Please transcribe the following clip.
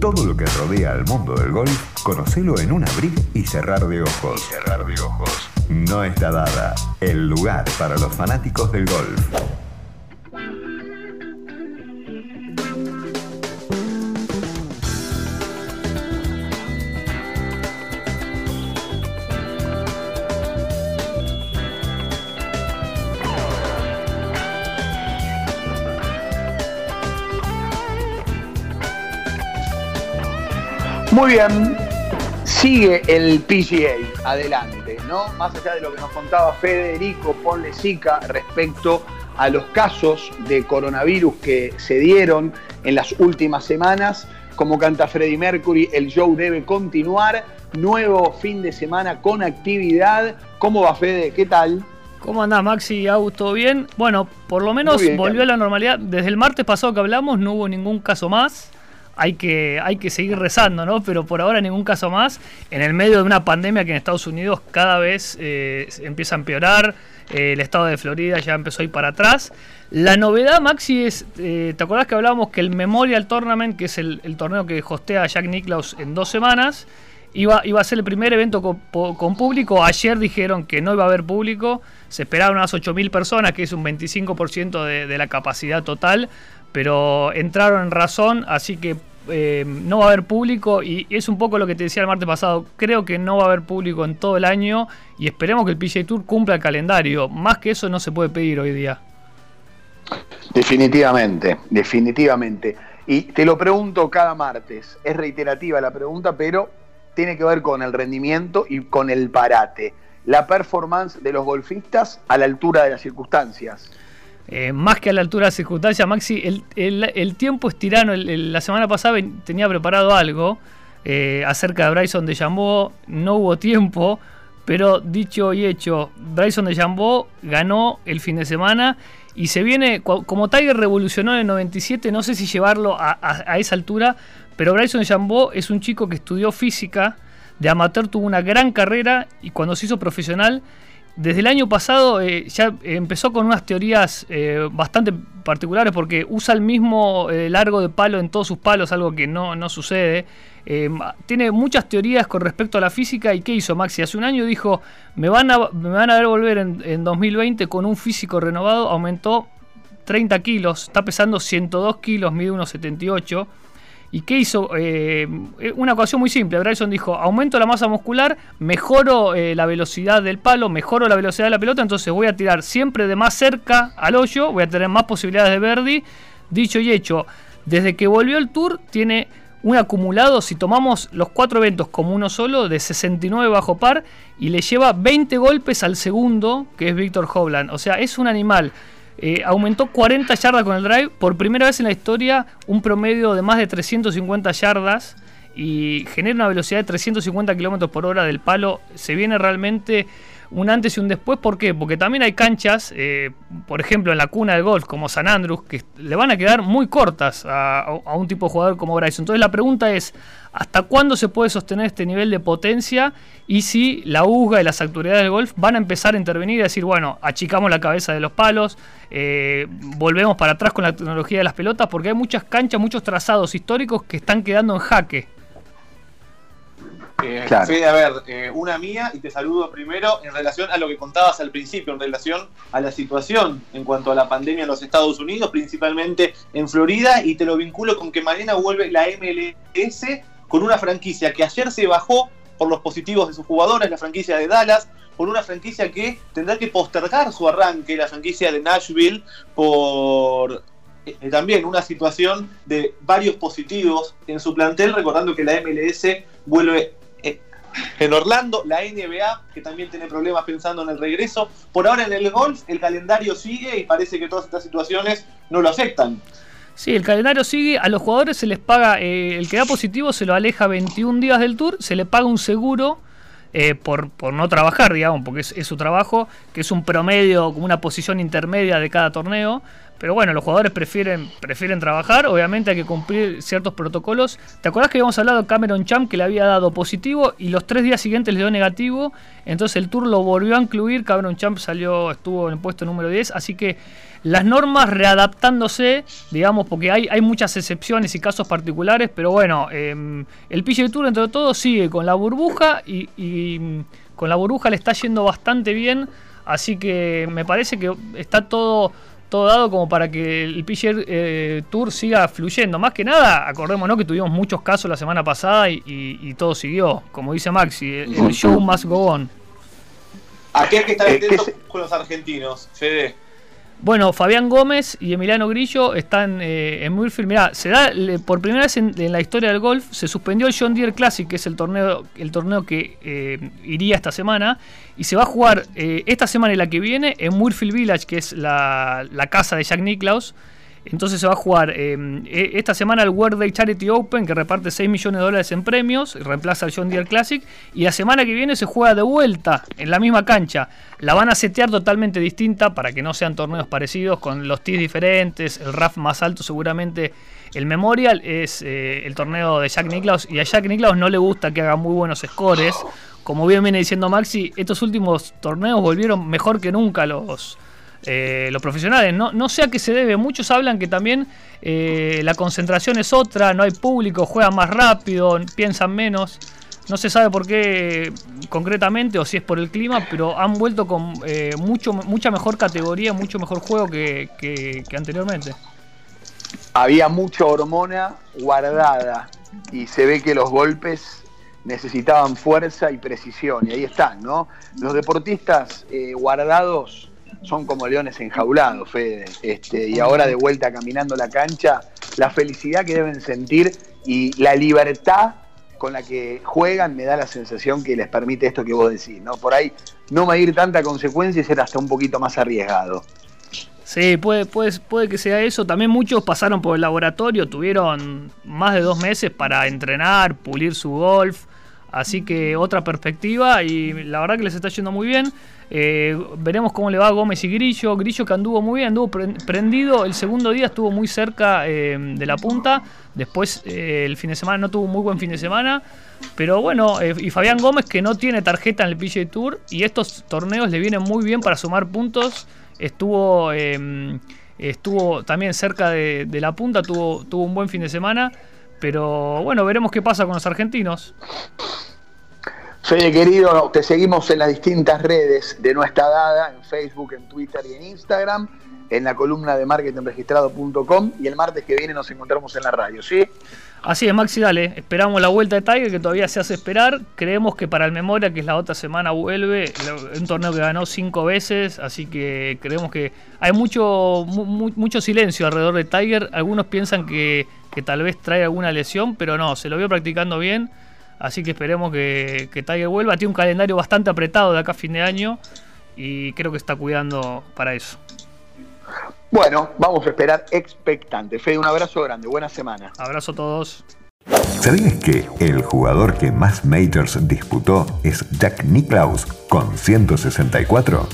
Todo lo que rodea al mundo del golf, conocelo en un abrir y cerrar de ojos. cerrar de ojos. No está dada el lugar para los fanáticos del golf. Muy bien, sigue el PGA adelante, ¿no? Más allá de lo que nos contaba Federico Ponlesica respecto a los casos de coronavirus que se dieron en las últimas semanas, como canta Freddie Mercury, el show debe continuar. Nuevo fin de semana con actividad. ¿Cómo va Fede? ¿Qué tal? ¿Cómo andás, Maxi? ¿Todo bien? Bueno, por lo menos volvió a la normalidad. Desde el martes pasado que hablamos no hubo ningún caso más hay que, hay que seguir rezando, ¿no? Pero por ahora ningún caso más. En el medio de una pandemia que en Estados Unidos cada vez eh, empieza a empeorar, eh, el estado de Florida ya empezó a ir para atrás. La novedad, Maxi, es, eh, ¿te acordás que hablábamos que el Memorial Tournament, que es el, torneo que hostea Jack Nicklaus en dos semanas, iba, iba a ser el primer evento con, público? Ayer dijeron que no iba a haber público, se esperaban unas 8.000 personas, que es un 25% de, de la capacidad total pero entraron en razón, así que eh, no va a haber público y es un poco lo que te decía el martes pasado. Creo que no va a haber público en todo el año y esperemos que el PGA Tour cumpla el calendario. Más que eso no se puede pedir hoy día. Definitivamente, definitivamente. Y te lo pregunto cada martes. Es reiterativa la pregunta, pero tiene que ver con el rendimiento y con el parate. La performance de los golfistas a la altura de las circunstancias. Eh, más que a la altura de la circunstancia, Maxi, el, tiempo es tirano. la semana pasada tenía preparado algo eh, acerca de Bryson de Jambó. No hubo tiempo, pero dicho y hecho, Bryson de Jambó ganó el fin de semana y se viene, como Tiger revolucionó en el 97, no sé si llevarlo a, esa altura, pero Bryson de Jambó es un chico que estudió física, de amateur tuvo una gran carrera y cuando se hizo profesional desde el año pasado eh, ya empezó con unas teorías eh, bastante particulares porque usa el mismo eh, largo de palo en todos sus palos, algo que no, sucede. tiene muchas teorías con respecto a la física y ¿qué hizo Maxi? Hace un año dijo, me van a, me van a ver volver en, en 2020 con un físico renovado, aumentó 30 kilos, está pesando 102 kilos, mide 1,78 ¿Y qué hizo? Eh, una ecuación muy simple. Bryson dijo, aumento la masa muscular, mejoro eh, la velocidad del palo, mejoro la velocidad de la pelota, entonces voy a tirar siempre de más cerca al hoyo, voy a tener más posibilidades de birdie. Dicho y hecho, desde que volvió el tour tiene un acumulado, si tomamos los cuatro eventos como uno solo, de 69 bajo par y le lleva 20 golpes al segundo, que es Víctor Hovland. O sea, es un animal eh, aumentó 40 yardas con el drive. Por primera vez en la historia, un promedio de más de 350 yardas y genera una velocidad de 350 kilómetros por hora del palo. Se viene realmente un antes y un después. ¿Por qué? Porque también hay canchas, eh, por ejemplo, en la cuna del golf, como San Andrews, que le van a quedar muy cortas a, un tipo de jugador como Bryson. Entonces la pregunta es, ¿hasta cuándo se puede sostener este nivel de potencia? Y si la USGA y las autoridades del golf van a empezar a intervenir y decir, bueno, achicamos la cabeza de los palos, eh, volvemos para atrás con la tecnología de las pelotas, porque hay muchas canchas, muchos trazados históricos que están quedando en jaque. Eh, Fede, a ver, eh, una mía y te saludo primero en relación a lo que contabas al principio, en relación a la situación en cuanto a la pandemia en los Estados Unidos, principalmente en Florida, y te lo vinculo con que mañana vuelve la MLS con una franquicia que ayer se bajó por los positivos de sus jugadores, la franquicia de Dallas, por una franquicia que tendrá que postergar su arranque, la franquicia de Nashville, por eh, también una situación de varios positivos en su plantel, recordando que la MLS vuelve en Orlando, la NBA, que también tiene problemas pensando en el regreso. Por ahora en el golf, el calendario sigue y parece que todas estas situaciones no lo afectan. Sí, el calendario sigue, a los jugadores se les paga, eh, el que da positivo se lo aleja 21 días del tour, se le paga un seguro eh, por, por, no trabajar, digamos, porque es, su trabajo, que es un promedio, como una posición intermedia de cada torneo, pero bueno, los jugadores prefieren, prefieren trabajar, obviamente hay que cumplir ciertos protocolos. ¿Te acordás que habíamos hablado de Cameron Champ que le había dado positivo y los tres días siguientes le dio negativo? Entonces el Tour lo volvió a incluir, Cameron Champ salió, estuvo en el puesto número 10, así que las normas readaptándose, digamos, porque hay, hay muchas excepciones y casos particulares, pero bueno, eh, el PGA Tour entre todo sigue con la burbuja y, y con la burbuja le está yendo bastante bien, así que me parece que está todo todo dado como para que el PGA eh, Tour siga fluyendo. Más que nada, acordémonos que tuvimos muchos casos la semana pasada y, todo siguió. Como dice Maxi, el, show must go on. Hay que estar eh, atentos con los argentinos, Fede. Bueno, Fabián Gómez y Emiliano Grillo están eh, en Murfield. Mirá, se da por primera vez en, la historia del golf, se suspendió el John Deere Classic, que es el torneo, el torneo que eh, iría esta semana, y se va a jugar eh, esta semana y la que viene en Murfield Village, que es la, la casa de Jack Nicklaus. Entonces se va a jugar em, e, esta semana el World Day Charity Open, que reparte 6 millones de dólares en premios, y reemplaza al John Deere Classic. Y la semana que viene se juega de vuelta en la misma cancha. La van a setear totalmente distinta para que no sean torneos parecidos, con los tees diferentes, el RAF más alto seguramente. El Memorial es eh, el torneo de Jack Nicklaus y a Jack Nicklaus no le gusta que haga muy buenos scores. Como bien viene diciendo Maxi, estos últimos torneos volvieron mejor que nunca los, eh, los profesionales. No, no sé a qué se debe. Muchos hablan que también eh, la concentración es otra, no hay público, juegan más rápido, piensan menos. No se sabe por qué concretamente o si es por el clima, pero han vuelto con eh, mucho, mucha mejor categoría, mucho mejor juego que, que, anteriormente. Había mucha hormona guardada y se ve que los golpes necesitaban fuerza y precisión, y ahí están, ¿no? Los deportistas guardados son como leones enjaulados, Fede. Este, y ahora de vuelta caminando la cancha, la felicidad que deben sentir y la libertad con la que juegan me da la sensación que les permite esto que vos decís, ¿no? Por ahí no medir tanta consecuencia y ser hasta un poquito más arriesgado. Sí, puede, puede, puede que sea eso. También muchos pasaron por el laboratorio, tuvieron más de dos meses para entrenar, pulir su golf. Así que otra perspectiva y la verdad que les está yendo muy bien. Eh, veremos cómo le va a Gómez y Grillo. Grillo que anduvo muy bien, anduvo prendido. El segundo día estuvo muy cerca eh, de la punta. Después eh, el fin de semana no tuvo muy buen fin de semana. Pero bueno, y Fabián Gómez que no tiene tarjeta en el PGA Tour. Y estos torneos le vienen muy bien para sumar puntos. Estuvo, estuvo también cerca de, de, la punta, tuvo, tuvo un buen fin de semana. Pero bueno, veremos qué pasa con los argentinos. Fede querido, te seguimos en las distintas redes de nuestra dada, en Facebook, en Twitter y en Instagram, en la columna de marketingregistrado.com y el martes que viene nos encontramos en la radio, ¿sí? Así es, Maxi, dale. Esperamos la vuelta de Tiger, que todavía se hace esperar. Creemos que para el Memoria, que es la otra semana, vuelve. Un torneo que ganó cinco veces, así que creemos que hay mucho, silencio alrededor de Tiger. Algunos piensan que tal vez trae alguna lesión, pero no, se lo vio practicando bien. Así que esperemos que, que Tiger vuelva. Tiene un calendario bastante apretado de acá a fin de año y creo que está cuidando para eso. Bueno, vamos a esperar expectante. Fede, un abrazo grande. Buena semana. Abrazo a todos. ¿Sabías que el jugador que más majors disputó es Jack Nicklaus con 164?